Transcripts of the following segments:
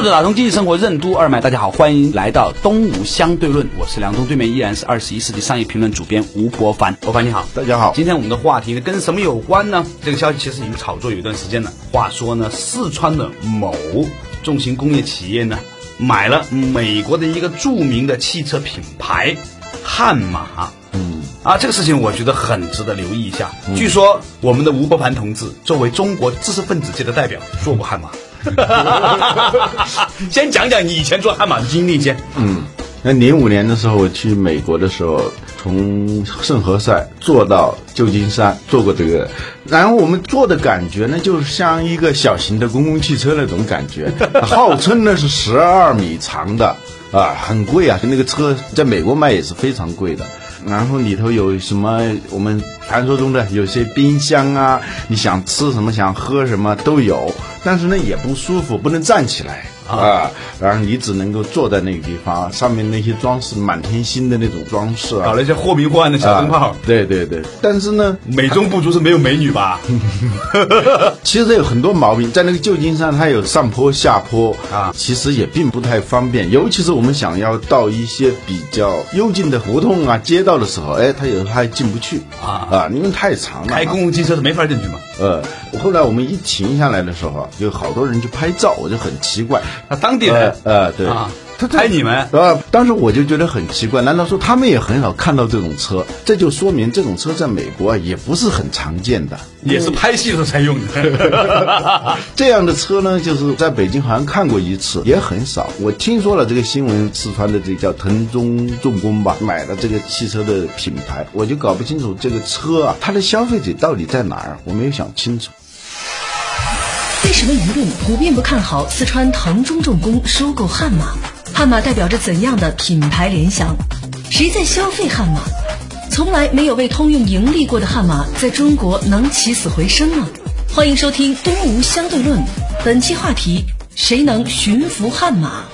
坐着打通经济生活任督二脉，大家好，欢迎来到东吴相对论，我是梁东，对面依然是二十一世纪商业评论主编吴伯凡。伯凡你好，大家好。今天我们的话题呢跟什么有关呢？这个消息其实已经炒作有一段时间了。话说呢，四川的某重型工业企业呢，买了美国的一个著名的汽车品牌悍马。嗯，啊，这个事情我觉得很值得留意一下。据说我们的吴伯凡同志作为中国知识分子界的代表，坐过悍马。先讲讲你以前做悍马的经历先。嗯，那零五年的时候我去美国的时候，从圣何塞坐到旧金山，坐过这个，然后我们坐的感觉呢，就像一个小型的公共汽车那种感觉，号称呢是十二米长的啊，很贵啊，那个车在美国卖也是非常贵的。然后里头有什么我们传说中的有些冰箱啊，你想吃什么想喝什么都有，但是呢也不舒服，不能站起来。啊，然后你只能够坐在那个地方，上面那些装饰满天星的那种装饰啊，搞了一些或明或暗的小灯泡。对对对，但是呢，美中不足是没有美女吧？其实有很多毛病，在那个旧金山，它有上坡下坡啊，其实也并不太方便。尤其是我们想要到一些比较幽静的胡同啊、街道的时候，哎，它有时候还进不去啊啊，因为太长了。开公共汽车是没法进去嘛。呃，后来我们一停下来的时候，就好多人去拍照，我就很奇怪。啊，当地人，呃，对，他拍你们，啊，当时我就觉得很奇怪，难道说他们也很少看到这种车？这就说明这种车在美国啊也不是很常见的，也是拍戏的时候才用的。这样的车呢，就是在北京好像看过一次，也很少。我听说了这个新闻，四川的这叫腾中重工吧，买了这个汽车的品牌，我就搞不清楚这个车啊，它的消费者到底在哪儿，我没有想清楚。为什么舆论普遍不看好四川腾中重工收购悍马？悍马代表着怎样的品牌联想？谁在消费悍马？从来没有为通用盈利过的悍马，在中国能起死回生吗？欢迎收听《东吴相对论》，本期话题：谁能驯服悍马？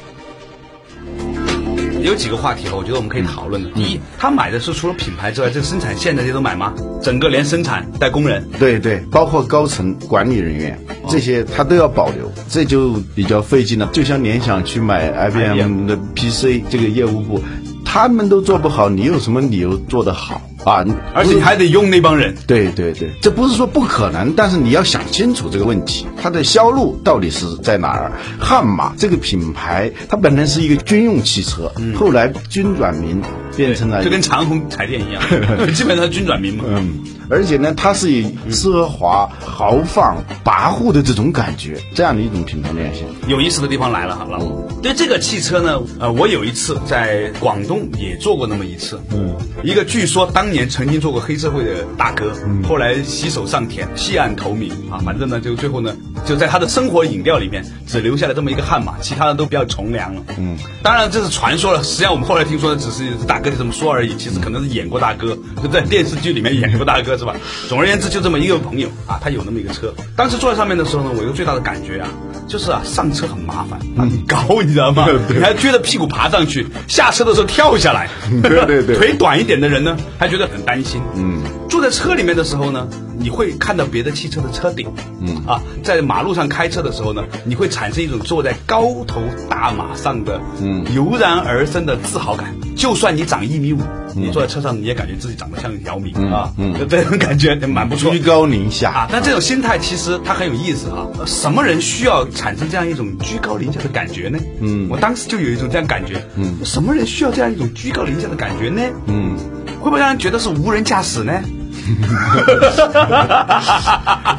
有几个话题我觉得我们可以讨论的。第一，他买的是除了品牌之外，这个生产线那些都买吗？整个连生产带工人？对对，包括高层管理人员这些，他都要保留，这就比较费劲了。就像联想去买 IBM 的 PC 这个业务部，他们都做不好，你有什么理由做得好？啊，而且你还得用那帮人。对对对，这不是说不可能，但是你要想清楚这个问题，它的销路到底是在哪儿？悍马这个品牌，它本来是一个军用汽车，后来军转民变成了，就跟长虹彩电一样，基本上军转民嘛。嗯，而且呢，它是以奢华、豪放、跋扈的这种感觉，这样的一种品牌联想。有意思的地方来了，好了，对这个汽车呢，呃，我有一次在广东也坐过那么一次，嗯，一个据说当年。曾经做过黑社会的大哥，后来洗手上田，弃暗投明啊，反正呢，就最后呢，就在他的生活饮料里面只留下了这么一个悍马，其他的都比较从良了。嗯，当然这是传说了，实际上我们后来听说的只是大哥就这么说而已，其实可能是演过大哥，就在电视剧里面演过大哥是吧？总而言之，就这么一个朋友啊，他有那么一个车，当时坐在上面的时候呢，我一个最大的感觉啊，就是啊，上车很麻烦，很高，你知道吗？你还撅着屁股爬上去，下车的时候跳下来，对对对，腿短一点的人呢，还觉得。很担心，嗯，坐在车里面的时候呢，你会看到别的汽车的车顶，嗯啊，在马路上开车的时候呢，你会产生一种坐在高头大马上的，嗯，油然而生的自豪感。就算你长一米五，你坐在车上，你也感觉自己长得像姚明啊，嗯，这种感觉蛮不错，居高临下啊。但这种心态其实它很有意思啊。什么人需要产生这样一种居高临下的感觉呢？嗯，我当时就有一种这样感觉，嗯，什么人需要这样一种居高临下的感觉呢？嗯。会不会让人觉得是无人驾驶呢？哈哈哈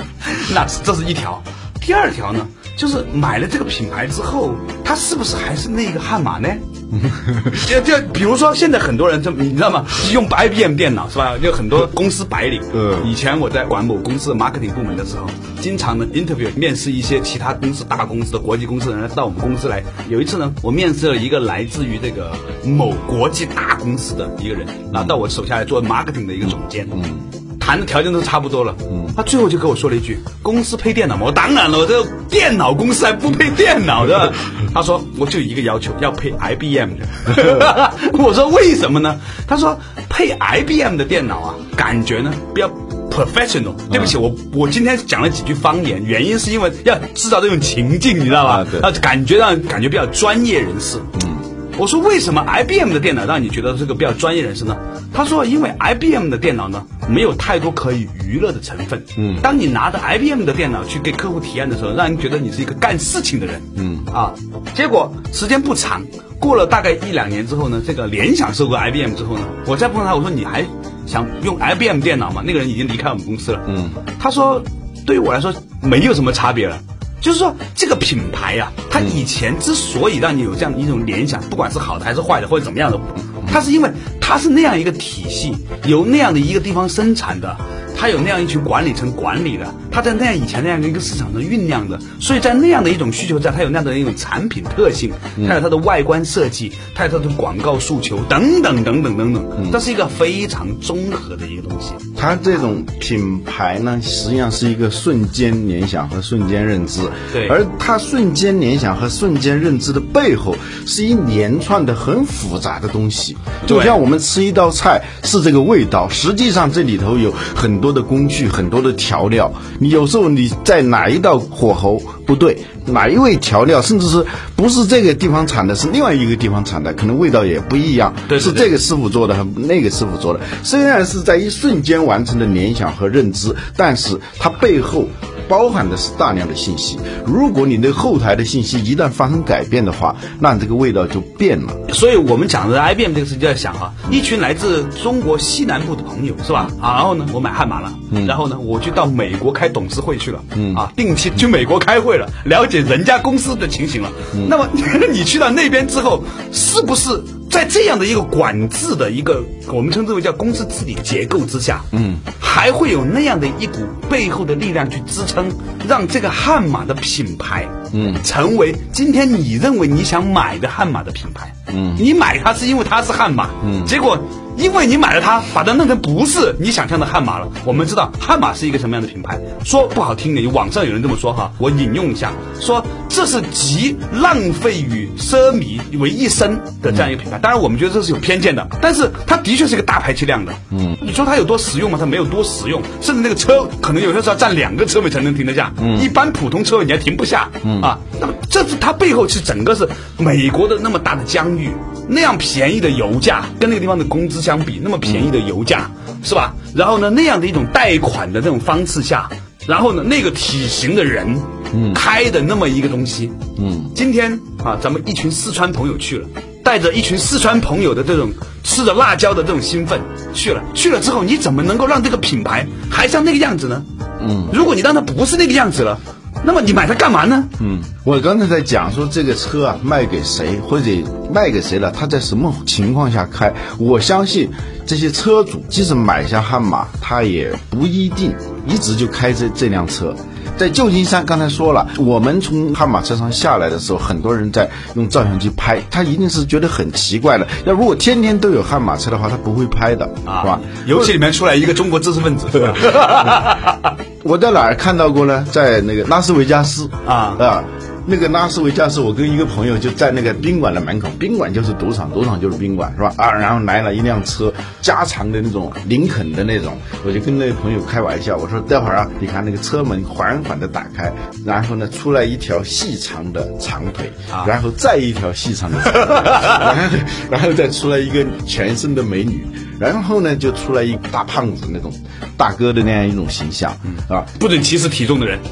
那这是一条。第二条呢，就是买了这个品牌之后，它是不是还是那个悍马呢？就就比如说，现在很多人就你知道吗？用 IBM 电脑是吧？就很多公司白领。嗯以前我在管某公司的 marketing 部门的时候，经常呢 interview 面试一些其他公司、大公司的国际公司的人到我们公司来。有一次呢，我面试了一个来自于这个某国际大公司的一个人，然后到我手下来做 marketing 的一个总监。嗯。谈的条件都差不多了，嗯，他最后就跟我说了一句：“公司配电脑吗？”我当然了，我这个电脑公司还不配电脑的。他说：“我就一个要求，要配 IBM 的。”我说：“为什么呢？”他说：“配 IBM 的电脑啊，感觉呢比较 professional。对不起，我我今天讲了几句方言，原因是因为要制造这种情境，你知道吧？啊对啊，感觉让感觉比较专业人士。嗯。我说为什么 IBM 的电脑让你觉得是个比较专业人士呢？他说，因为 IBM 的电脑呢，没有太多可以娱乐的成分。嗯，当你拿着 IBM 的电脑去给客户提案的时候，让人觉得你是一个干事情的人。嗯啊，结果时间不长，过了大概一两年之后呢，这个联想收购 IBM 之后呢，我再碰到他，我说你还想用 IBM 电脑吗？那个人已经离开我们公司了。嗯，他说对于我来说没有什么差别了。就是说，这个品牌呀、它以前之所以让你有这样一种联想，不管是好的还是坏的，或者怎么样的，它是因为它是那样一个体系，由那样的一个地方生产的，它有那样一群管理层管理的，它在那样以前那样的一个市场上酝酿的，所以在那样的一种需求下，它有那样的一种产品特性，它有它的外观设计，它有它的广告诉求等等等等等等，这是一个非常综合的一个东西。它这种品牌呢，实际上是一个瞬间联想和瞬间认知。对而它瞬间联想和瞬间认知的背后，是一连串的很复杂的东西。就像我们吃一道菜是这个味道，实际上这里头有很多的工序，很多的调料。你有时候你在哪一道火候不对，哪一味调料，甚至是不是这个地方产的，是另外一个地方产的，可能味道也不一样。对对对是这个师傅做的和那个师傅做的，虽然是在一瞬间完成的联想和认知，但是它背后包含的是大量的信息。如果你的后台的信息一旦发生改变的话，那这个味道就变了。所以我们讲的 IBM 这个事情就在想哈，一群来自中国西南部的朋友是吧？啊，然后呢，我买悍马了，然后呢，我就到美国开董事会去了，啊，定期去美国开会了，了解人家公司的情形了。那么 你去到那边之后，是不是？在这样的一个管制的一个我们称之为叫公司治理结构之下，嗯，还会有那样的一股背后的力量去支撑，让这个悍马的品牌，嗯，成为今天你认为你想买的悍马的品牌，嗯，你买它是因为它是悍马，嗯，结果因为你买了它，把它弄成不是你想象的悍马了。我们知道悍马是一个什么样的品牌，说不好听的，网上有人这么说哈，我引用一下，说这是集浪费与奢靡为一身的这样一个品牌。当然，我们觉得这是有偏见的，但是它的确是一个大排气量的。嗯，你说它有多实用吗？它没有多实用，甚至那个车可能有些时候要占两个车位才能停得下，嗯，一般普通车位你还停不下，嗯啊。那么这是它背后是整个是美国的那么大的疆域，那样便宜的油价，跟那个地方的工资相比，那么便宜的油价是吧？然后呢，那样的一种贷款的这种方式下，然后呢，那个体型的人，嗯，开的那么一个东西，嗯，今天啊，咱们一群四川朋友去了。带着一群四川朋友的这种吃着辣椒的这种兴奋去了，去了之后，你怎么能够让这个品牌还像那个样子呢？嗯，如果你让它不是那个样子了，那么你买它干嘛呢？嗯，我刚才在讲说这个车啊卖给谁或者卖给谁了，他在什么情况下开？我相信这些车主即使买下悍马，他也不一定一直就开这这辆车。在旧金山，刚才说了，我们从悍马车上下来的时候，很多人在用照相机拍，他一定是觉得很奇怪的。要如果天天都有悍马车的话，他不会拍的，啊是吧？游戏里面出来一个中国知识分子，我在哪儿看到过呢？在那个拉斯维加斯啊啊，那个拉斯维加斯，我跟一个朋友就在那个宾馆的门口，宾馆就是赌场，赌场就是宾馆，是吧？啊，然后来了一辆车，加长的那种林肯的那种，我就跟那个朋友开玩笑，我说待会儿啊，你看那个车门缓缓的打开，然后呢出来一条细长的长腿，然后再一条细长的长腿，然 后然后再出来一个全身的美女。然后呢，就出来一大胖子那种大哥的那样一种形象，啊，不准歧视体重的人。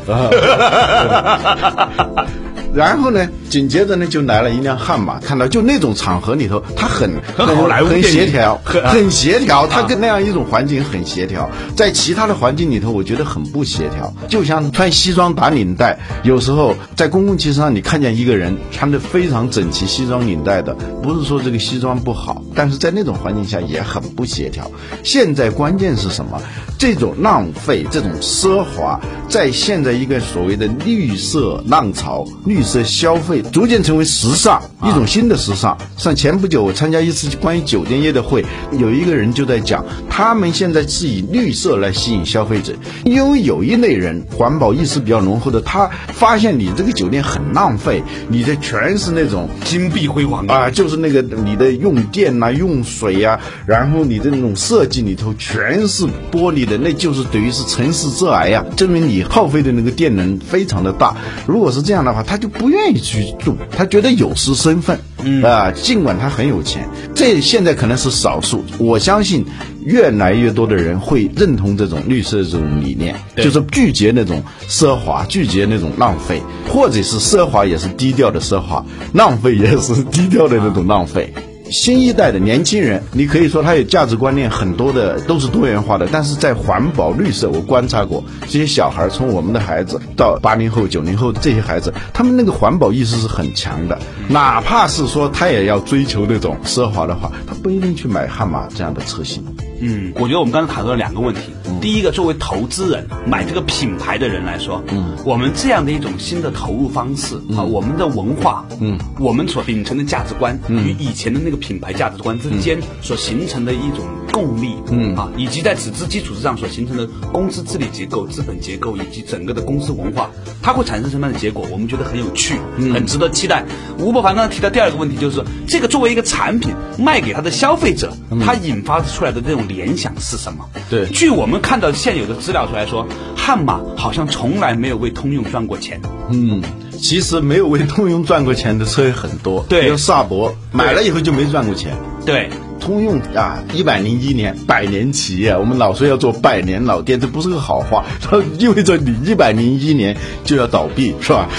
然后呢，紧接着呢就来了一辆悍马，看到就那种场合里头，他 很很好莱坞很协调，很啊很协调，他跟那样一种环境很协调。在其他的环境里头，我觉得很不协调。就像穿西装打领带，有时候在公共汽车上，你看见一个人穿的非常整齐，西装领带的，不是说这个西装不好，但是在那种环境下也很不协调。现在关键是什么？这种浪费，这种奢华，在现在一个所谓的绿色浪潮、绿色消费逐渐成为时尚，一种新的时尚。像前不久我参加一次关于酒店业的会，有一个人就在讲，他们现在是以绿色来吸引消费者，因为有一类人环保意识比较浓厚的，他发现你这个酒店很浪费，你的全是那种金碧辉煌啊，就是那个你的用电呐、用水呀、然后你的那种设计里头全是玻璃的，那就是等于是城市致癌呀、证明你耗费的那个电能非常的大。如果是这样的话，他就不愿意去住，他觉得有失身份。嗯啊，尽管他很有钱，这现在可能是少数，我相信越来越多的人会认同这种绿色这种理念，就是拒绝那种奢华，拒绝那种浪费，或者是奢华也是低调的奢华，浪费也是低调的那种浪费。新一代的年轻人，你可以说他有价值观念很多的，都是多元化的。但是在环保绿色，我观察过这些小孩，从我们的孩子到八零后、九零后这些孩子，他们那个环保意识是很强的。哪怕是说他也要追求那种奢华的话，他不一定去买悍马这样的车型。嗯，我觉得我们刚才谈到了两个问题。第一个，作为投资人买这个品牌的人来说，嗯，我们这样的一种新的投入方式啊，我们的文化，嗯，我们所秉承的价值观与以前的那个品牌价值观之间所形成的一种共力，嗯。啊，以及在此之基础之上所形成的公司治理结构、资本结构以及整个的公司文化，它会产生什么样的结果？我们觉得很有趣，很值得期待。吴伯凡刚才提到第二个问题，就是这个作为一个产品卖给他的消费者，它引发出来的这种联想是什么？对据我们看到现有的资料出来说，悍马好像从来没有为通用赚过钱。嗯，其实没有为通用赚过钱的车也很多，对比如萨博买了以后就没赚过钱。对，通用啊，一百零一年百年企业，我们老说要做百年老店，这不是个好话，它意味着你一百零一年就要倒闭，是吧？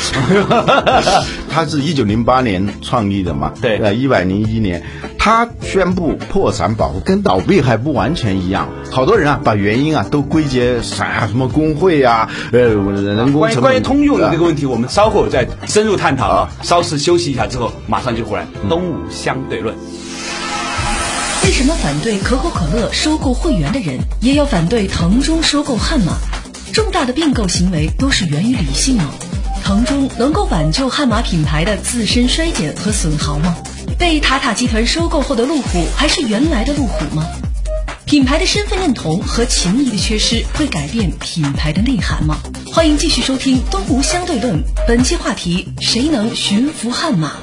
它是一九零八年创立的嘛，对呃，一百零一年，它宣布破产保护，跟倒闭还不完全一样。好多人啊，把原因啊都归结啥什么工会啊，呃，人工关于成本关于通用的这个啊问题，我们稍后再深入探讨啊。稍事休息一下之后，马上就回来。东吴相对论。为什么反对可口可乐收购会员的人，也要反对腾中收购悍马？重大的并购行为都是源于理性吗？腾中能够挽救悍马品牌的自身衰减和损耗吗？被塔塔集团收购后的路虎还是原来的路虎吗？品牌的身份认同和情谊的缺失会改变品牌的内涵吗？欢迎继续收听《东吴相对论》，本期话题：谁能驯服悍马？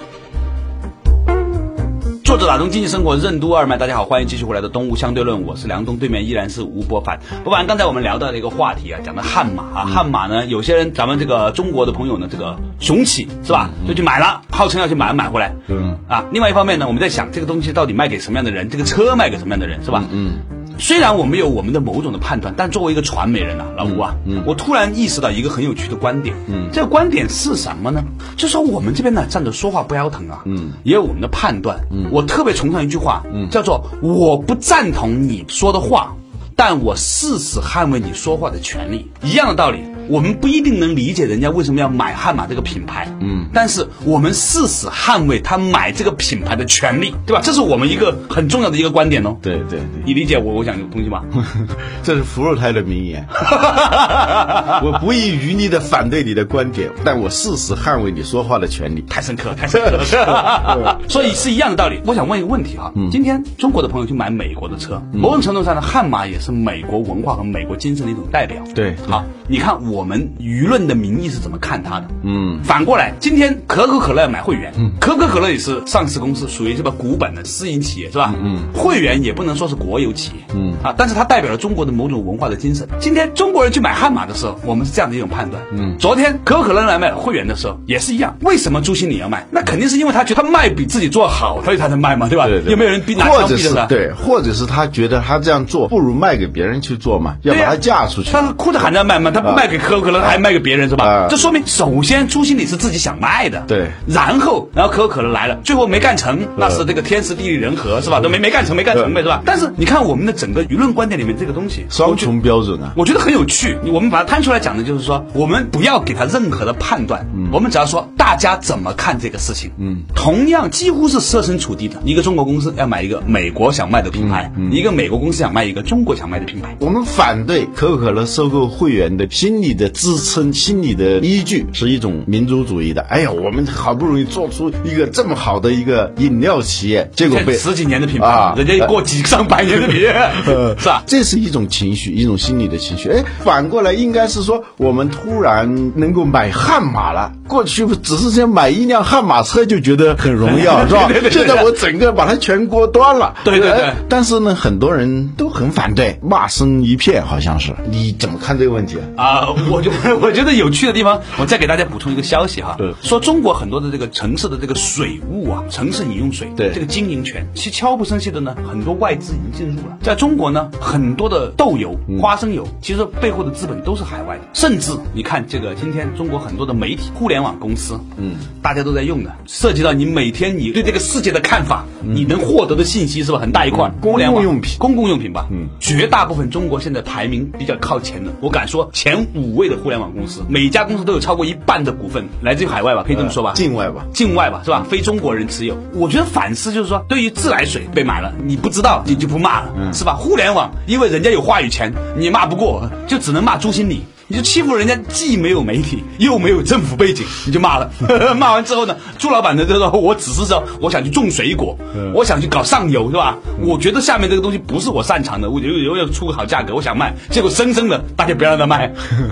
作者打通经济生活任督二脉，大家好，欢迎继续回来的东吴相对论，我是梁东，对面依然是吴伯凡。伯凡，刚才我们聊到的一个话题啊，讲的悍马啊，悍马呢，有些人咱们这个中国的朋友呢，这个雄起是吧，就去买了，号称要去买买回来，嗯啊，另外一方面呢，我们在想这个东西到底卖给什么样的人，这个车卖给什么样的人是吧？嗯。虽然我们有我们的某种的判断，但作为一个传媒人啊，老吴啊，嗯我突然意识到一个很有趣的观点，嗯，这个观点是什么呢？就说我们这边呢站着说话不腰疼啊，嗯，也有我们的判断，嗯，我特别崇尚一句话，嗯，叫做我不赞同你说的话，但我誓死捍卫你说话的权利，一样的道理。我们不一定能理解人家为什么要买悍马这个品牌，嗯，但是我们誓死捍卫他买这个品牌的权利，对吧？这是我们一个很重要的一个观点哦。对对对。你理解我我讲的东西吗？这是伏尔泰的名言。我不遗余力的反对你的观点，但我誓死捍卫你说话的权利。太深刻，太深刻了。所以是一样的道理。我想问一个问题哈，今天中国的朋友去买美国的车，某种程度上呢，悍马也是美国文化和美国精神的一种代表。对好，你看我们舆论的民意是怎么看他的？嗯，反过来，今天可口可乐买会员，嗯可口可乐也是上市公司，属于这个股本的私营企业是吧？嗯，会员也不能说是国有企业，嗯啊，但是它代表了中国的某种文化的精神。今天中国人去买悍马的时候，我们是这样的一种判断。嗯，昨天可口可乐来买会员的时候也是一样。为什么朱经理要卖？那肯定是因为他觉得他卖比自己做好，所以他才卖嘛，对吧？对对有没有人逼拿枪逼着他？对，或者是他觉得他这样做不如卖给别人去做嘛，要把对呀它嫁出去。他哭着喊着卖卖他不卖给可口可乐，还卖给别人是吧啊？这说明首先朱经理是自己想卖的，对然后然后可口可乐来了，最后没干成，那是这个天时地利人和是吧？都没没干成，没干成呗是吧？但是你看我们的整个舆论观点里面这个东西，双重标准啊。我觉得很有趣。我们把它摊出来讲的，就是说，我们不要给他任何的判断，我们只要说大家怎么看这个事情。嗯，同样几乎是设身处地的，一个中国公司要买一个美国想卖的品牌，一个美国公司想卖一个中国想卖的品牌。我们反对可口可乐收购会员的心理的支撑、心理的依据是一种民族主义的。哎呀，我们好不容易做出一个这么好的一个饮料企业，结果被十几年的品牌，啊人家过几上百年的品牌，是吧？这是一种情绪，一种心理的情绪。哎，反过来应该是说，我们突然能够买悍马了。过去只是想买一辆悍马车就觉得很荣耀，是吧？对对对对现在我整个把它全锅端了。对对对哎但是呢，很多人都很反对，骂声一片，好像是。你怎么看这个问题啊？啊、我觉得 我觉得有趣的地方，我再给大家补充一个消息哈，对说中国很多的这个城市的这个水务啊，城市饮用水，对这个经营权，其悄不声息的呢，很多外资已经进入了。在中国呢，很多的豆油、花生油，其实背后的资本都是海外的，甚至你看这个今天中国很多的媒体、互联网公司，嗯，大家都在用的，涉及到你每天你对这个世界的看法，你能获得的信息是吧，很大一块，公共用品公共用品吧，嗯，绝大部分中国现在排名比较靠前的，我敢说前五位的互联网公司，每家公司都有超过一半的股份来自于海外吧，可以这么说吧？境外吧。境外吧，是吧？非中国人持有。我觉得反思就是说，对于自来水被买了，你不知道你就不骂了，是吧？互联网，因为人家有话语权，你骂不过，就只能骂朱经理。你就欺负人家，既没有媒体，又没有政府背景，你就骂了。骂完之后呢，朱老板呢就说：“我只是说我想去种水果，我想去搞上游，是吧？我觉得下面这个东西不是我擅长的，我有有要出个好价格，我想卖，结果生生的大家不让他卖，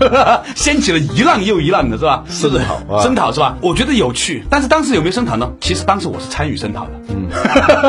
掀起了一浪又一浪的，是吧？是不是声讨是吧？我觉得有趣，但是当时有没有声讨呢？其实当时我是参与声讨的。嗯，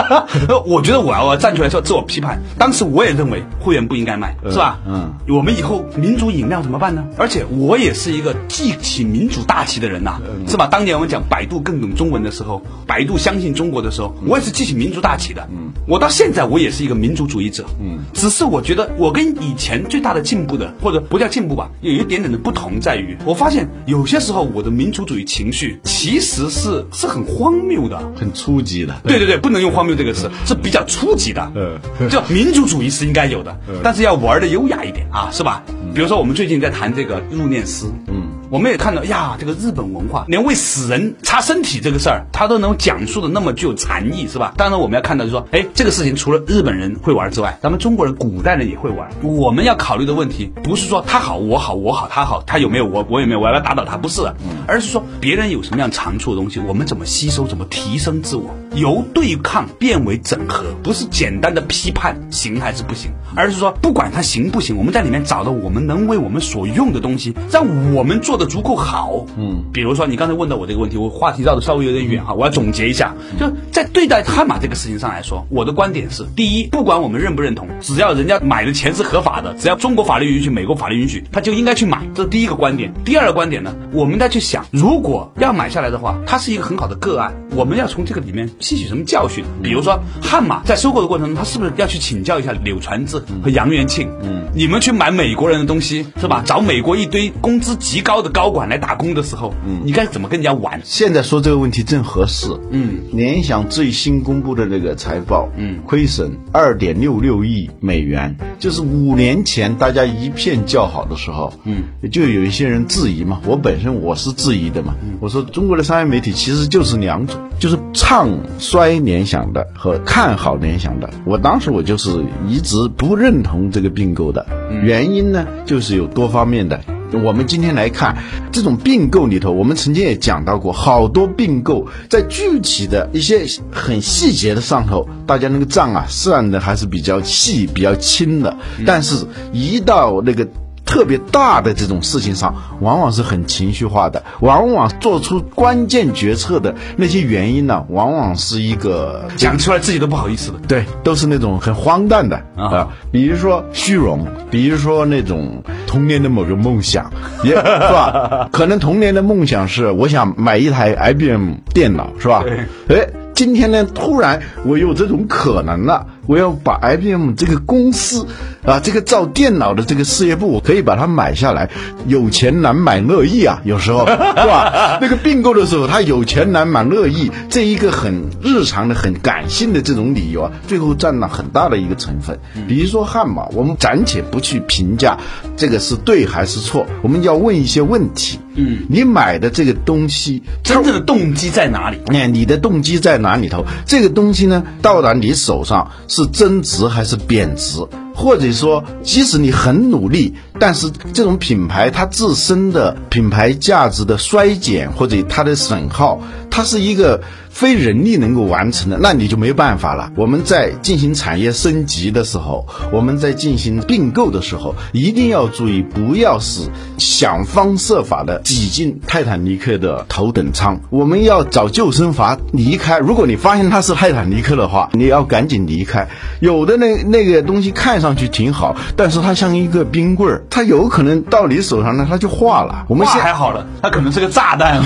我觉得我要我要站出来说自我批判。当时我也认为会员不应该卖，是吧？嗯，我们以后民族饮料怎么办呢？而且我也是一个记起民族大旗的人呐、是吧？当年我们讲百度更懂中文的时候，百度相信中国的时候，我也是记起民族大旗的。嗯，我到现在我也是一个民族主义者。嗯，只是我觉得我跟以前最大的进步的，或者不叫进步吧，有一点点的不同在于，我发现有些时候我的民族主义情绪其实是是很荒谬的。很初级的。对对对，不能用荒谬这个词，是比较初级的。嗯就民族主义是应该有的，但是要玩的优雅一点啊，是吧？比如说我们最近在谈谈这个入殓师，嗯，我们也看到呀，这个日本文化，连为死人擦身体这个事儿，他都能讲述的那么具有禅意，是吧？当然我们要看到就说，哎，这个事情除了日本人会玩之外，咱们中国人古代人也会玩。我们要考虑的问题不是说他好我好我好他好，他有没有我我有没有我要打倒他，不是，而是说别人有什么样长处的东西，我们怎么吸收，怎么提升自我，由对抗变为整合，不是简单的批判行还是不行，而是说不管他行不行，我们在里面找到我们能为我们所用的东西，让我们做的足够好。嗯，比如说你刚才问到我这个问题，我话题绕的稍微有点远哈，我要总结一下，就在对待悍马这个事情上来说，我的观点是：第一，不管我们认不认同，只要人家买的钱是合法的，只要中国法律允许，美国法律允许，他就应该去买，这是第一个观点。第二个观点呢，我们再去想，如果要买下来的话，它是一个很好的个案，我们要从这个里面吸取什么教训？比如说悍马在收购的过程中，他是不是要去请教一下柳传志和杨元庆？嗯，你们去买美国人的东西是吧？找美国一堆工资极高的高管来打工的时候，嗯，你该怎么跟人家玩？现在说这个问题正合适。嗯，联想最新公布的这个财报，嗯亏损二点六六亿美元，就是五年前大家一片叫好的时候，嗯，就有一些人质疑嘛。我本身我是质疑的嘛，嗯我说中国的商业媒体其实就是两种，就是唱衰联想的和看好联想的。我当时我就是一直不认同这个并购的，原因呢就是有多方面的。我们今天来看这种并购里头，我们曾经也讲到过，好多并购在具体的一些很细节的上头，大家那个账啊算的还是比较细、比较轻的，但是一到那个。特别大的这种事情上，往往是很情绪化的，往往做出关键决策的那些原因呢，往往是一个讲出来自己都不好意思的。对，都是那种很荒诞的啊啊，比如说虚荣，比如说那种童年的某个梦想，也是吧？可能童年的梦想是我想买一台 IBM 电脑，是吧？哎，今天呢，突然我有这种可能了，我要把 IBM 这个公司啊，这个造电脑的这个事业部，我可以把它买下来。有钱难买乐意啊，有时候是吧？那个并购的时候，他有钱难买乐意，这一个很日常的、很感性的这种理由啊，最后占了很大的一个成分。比如说汉马，我们暂且不去评价这个是对还是错，我们要问一些问题。嗯，你买的这个东西，真正的动机在哪里？哎，你的动机在哪里头？这个东西呢，到达你手上是增值还是贬值？或者说，即使你很努力，但是这种品牌它自身的品牌价值的衰减或者它的损耗，它是一个。非人力能够完成的，那你就没办法了。我们在进行产业升级的时候，我们在进行并购的时候，一定要注意，不要是想方设法的挤进泰坦尼克的头等舱。我们要找救生筏离开。如果你发现它是泰坦尼克的话，你要赶紧离开。有的那那个东西看上去挺好，但是它像一个冰棍儿，它有可能到你手上呢，它就化了。我们现还好了，它可能是个炸弹。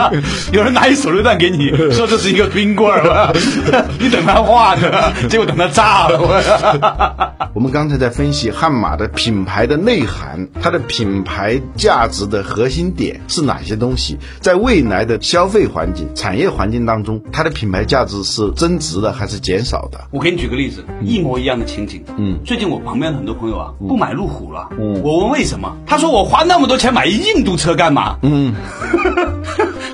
有人拿一手榴弹给你说。这是一个冰棍儿，你等它化呢，结果等它炸了。我们刚才在分析悍马的品牌的内涵，它的品牌价值的核心点是哪些东西？在未来的消费环境、产业环境当中，它的品牌价值是增值的还是减少的？我给你举个例子，一模一样的情景。嗯，最近我旁边的很多朋友啊，不买路虎了。嗯，我问为什么，他说我花那么多钱买印度车干嘛？嗯。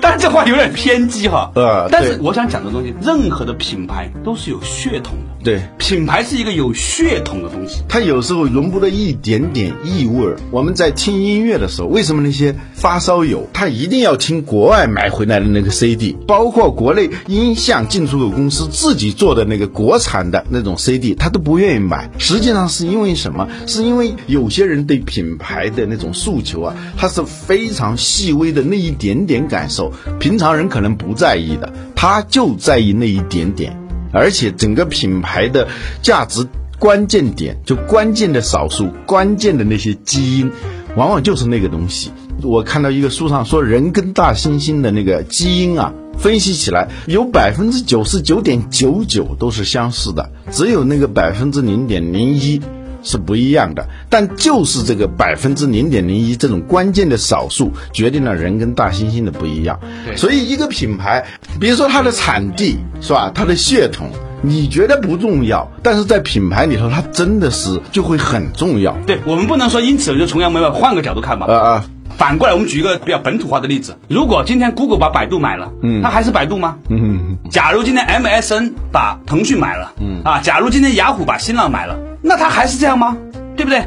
但是这话有点偏激哈，呃，但是我想讲的东西，任何的品牌都是有血统的。对，品牌是一个有血统的东西，它有时候容不得一点点异味。我们在听音乐的时候，为什么那些发烧友他一定要听国外买回来的那个 CD，包括国内音像进出口公司自己做的那个国产的那种 CD，他都不愿意买。实际上是因为什么？是因为有些人对品牌的那种诉求啊，他是非常细微的那一点点感受，平常人可能不在意的，他就在意那一点点。而且整个品牌的价值关键点，就关键的少数、关键的那些基因，往往就是那个东西。我看到一个书上说，人跟大猩猩的那个基因啊，分析起来有百分之九十九点九九都是相似的，只有那个百分之零点零一。是不一样的，但就是这个百分之零点零一这种关键的少数，决定了人跟大猩猩的不一样。所以一个品牌，比如说它的产地是吧，它的血统，你觉得不重要，但是在品牌里头，它真的是就会很重要。对我们不能说因此就崇洋媚外，换个角度看吧。啊啊。反过来，我们举一个比较本土化的例子：如果今天 Google 把百度买了，嗯，它还是百度吗？嗯。假如今天 MSN 把腾讯买了，嗯啊，假如今天雅虎把新浪买了。那它还是这样吗？对不对？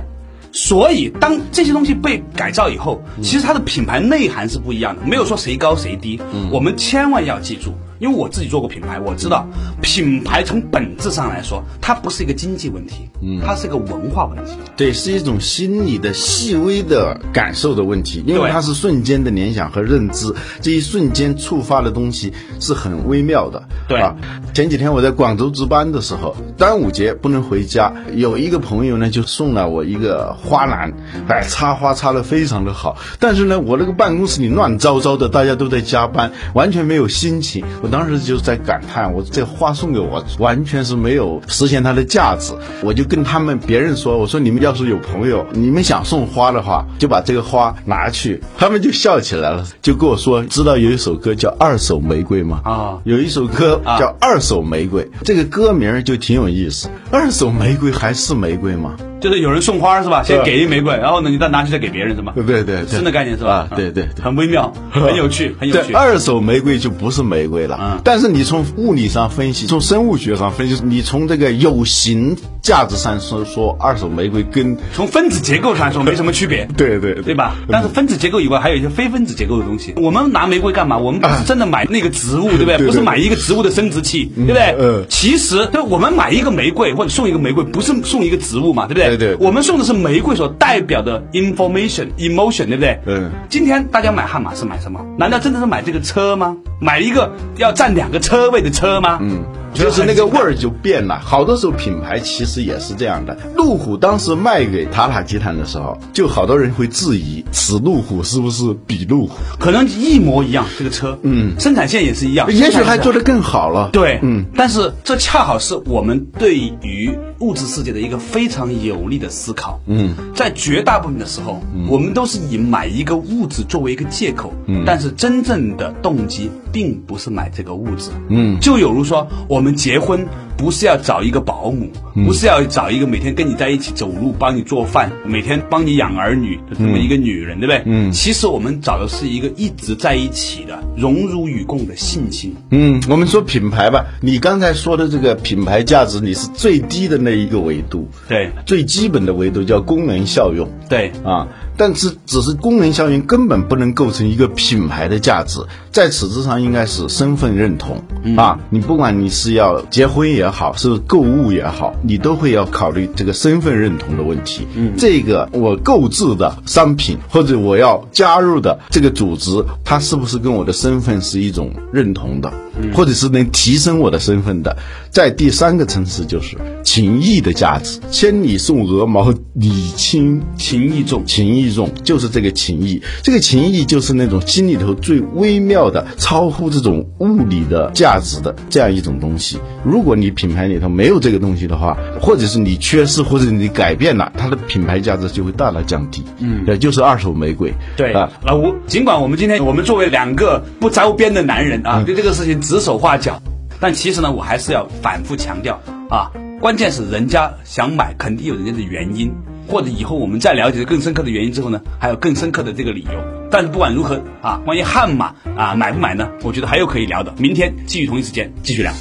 所以当这些东西被改造以后，其实它的品牌内涵是不一样的，没有说谁高谁低。我们千万要记住。因为我自己做过品牌，我知道品牌从本质上来说，它不是一个经济问题，嗯，它是一个文化问题。对，是一种心理的细微的感受的问题，因为它是瞬间的联想和认知，这一瞬间触发的东西是很微妙的。对啊，前几天我在广州值班的时候，端午节不能回家，有一个朋友呢就送了我一个花篮，哎，插花插的非常的好，但是呢，我那个办公室里乱糟糟的，大家都在加班，完全没有心情。我当时就在感叹，我这花送给我完全是没有实现它的价值。我就跟他们别人说，我说你们要是有朋友，你们想送花的话，就把这个花拿去。他们就笑起来了，就跟我说，知道有一首歌叫《二手玫瑰》吗？啊，有一首歌叫《二手玫瑰》，这个歌名就挺有意思。二手玫瑰还是玫瑰吗？就是有人送花是吧？先给一玫瑰，然后呢，你再拿去再给别人是吗？对对对，新的概念是吧？对对，很微妙，很有趣，很有趣。二手玫瑰就不是玫瑰了。嗯。但是你从物理上分析，从生物学上分析，你从这个有形价值上说，说二手玫瑰跟从分子结构上说 没什么区别。对对对吧？但是分子结构以外，还有一些非分子结构的东西。我们拿玫瑰干嘛？我们不是真的买那个植物，对不 对？不是买一个植物的生殖器，对不对？嗯。其实，就我们买一个玫瑰或者送一个玫瑰，不是送一个植物嘛，对不对？对对。我们送的。是玫瑰所代表的 information emotion，对不对？嗯。今天大家买悍马是买什么？难道真的是买这个车吗？买一个要占两个车位的车吗？嗯。就是那个味儿就变了。好多时候品牌其实也是这样的。路虎当时卖给塔塔集团的时候，就好多人会质疑此路虎是不是彼路虎，可能一模一样，这个车，嗯，生产线也是一样，也许还做得更好了。对，嗯，但是这恰好是我们对于物质世界的一个非常有力的思考。嗯，在绝大部分的时候，我们都是以买一个物质作为一个借口，嗯，但是真正的动机并不是买这个物质。嗯，就有如说，我们我们结婚不是要找一个保姆，不是要找一个每天跟你在一起走路、帮你做饭、每天帮你养儿女的这么一个女人，对不对？嗯，其实我们找的是一个一直在一起的、荣辱与共的信心。嗯，我们说品牌吧，你刚才说的这个品牌价值，你是最低的那一个维度，对最基本的维度叫功能效用。对，啊，但是只是功能效应根本不能构成一个品牌的价值，在此之上应该是身份认同、啊。你不管你是要结婚也好，是购物也好，你都会要考虑这个身份认同的问题。嗯，这个我购置的商品或者我要加入的这个组织，它是不是跟我的身份是一种认同的，或者是能提升我的身份的？在第三个层次就是情谊的价值，千里送鹅毛，礼轻情意重。情意重，就是这个情谊。这个情谊就是那种心里头最微妙的、超乎这种物理的价值的这样一种东西。如果你品牌里头没有这个东西的话，或者是你缺失，或者你改变了，它的品牌价值就会大大降低。嗯，也就是二手玫瑰。对啊，老吴，尽管我们今天我们作为两个不着边的男人啊，对这个事情指手画脚，但其实呢，我还是要反复强调啊，关键是人家想买，肯定有人家的原因，或者以后我们再了解更深刻的原因之后呢，还有更深刻的这个理由。但是不管如何啊，关于悍马啊买不买呢，我觉得还有可以聊的。明天继续同一时间继续聊。